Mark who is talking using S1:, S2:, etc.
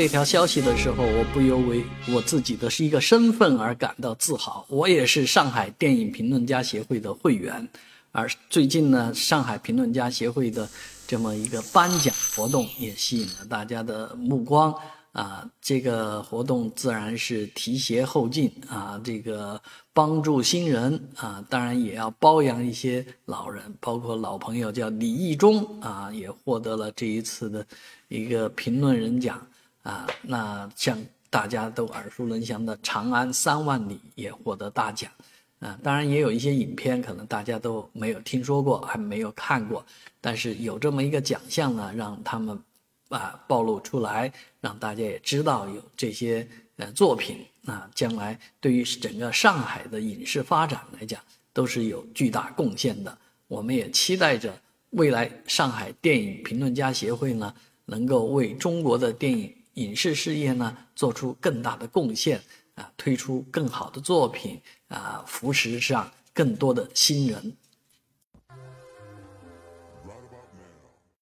S1: 这条消息的时候，我不由为我自己的是一个身份而感到自豪。我也是上海电影评论家协会的会员，而最近呢，上海评论家协会的这么一个颁奖活动也吸引了大家的目光啊。这个活动自然是提携后进啊，这个帮助新人啊，当然也要包养一些老人，包括老朋友叫李义忠啊，也获得了这一次的一个评论人奖。啊，那像大家都耳熟能详的《长安三万里》也获得大奖，啊，当然也有一些影片可能大家都没有听说过，还没有看过，但是有这么一个奖项呢，让他们啊暴露出来，让大家也知道有这些呃作品，啊，将来对于整个上海的影视发展来讲都是有巨大贡献的。我们也期待着未来上海电影评论家协会呢，能够为中国的电影。影视事业呢，做出更大的贡献啊，推出更好的作品啊，扶持上更多的新人。